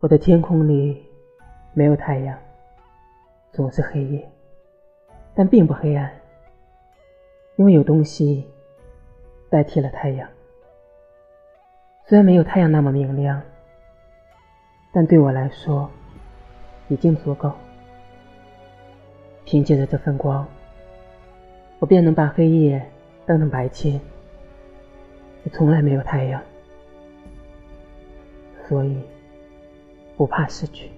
我的天空里没有太阳，总是黑夜，但并不黑暗，因为有东西代替了太阳。虽然没有太阳那么明亮，但对我来说已经足够。凭借着这份光，我便能把黑夜当成白天。也从来没有太阳，所以。不怕失去。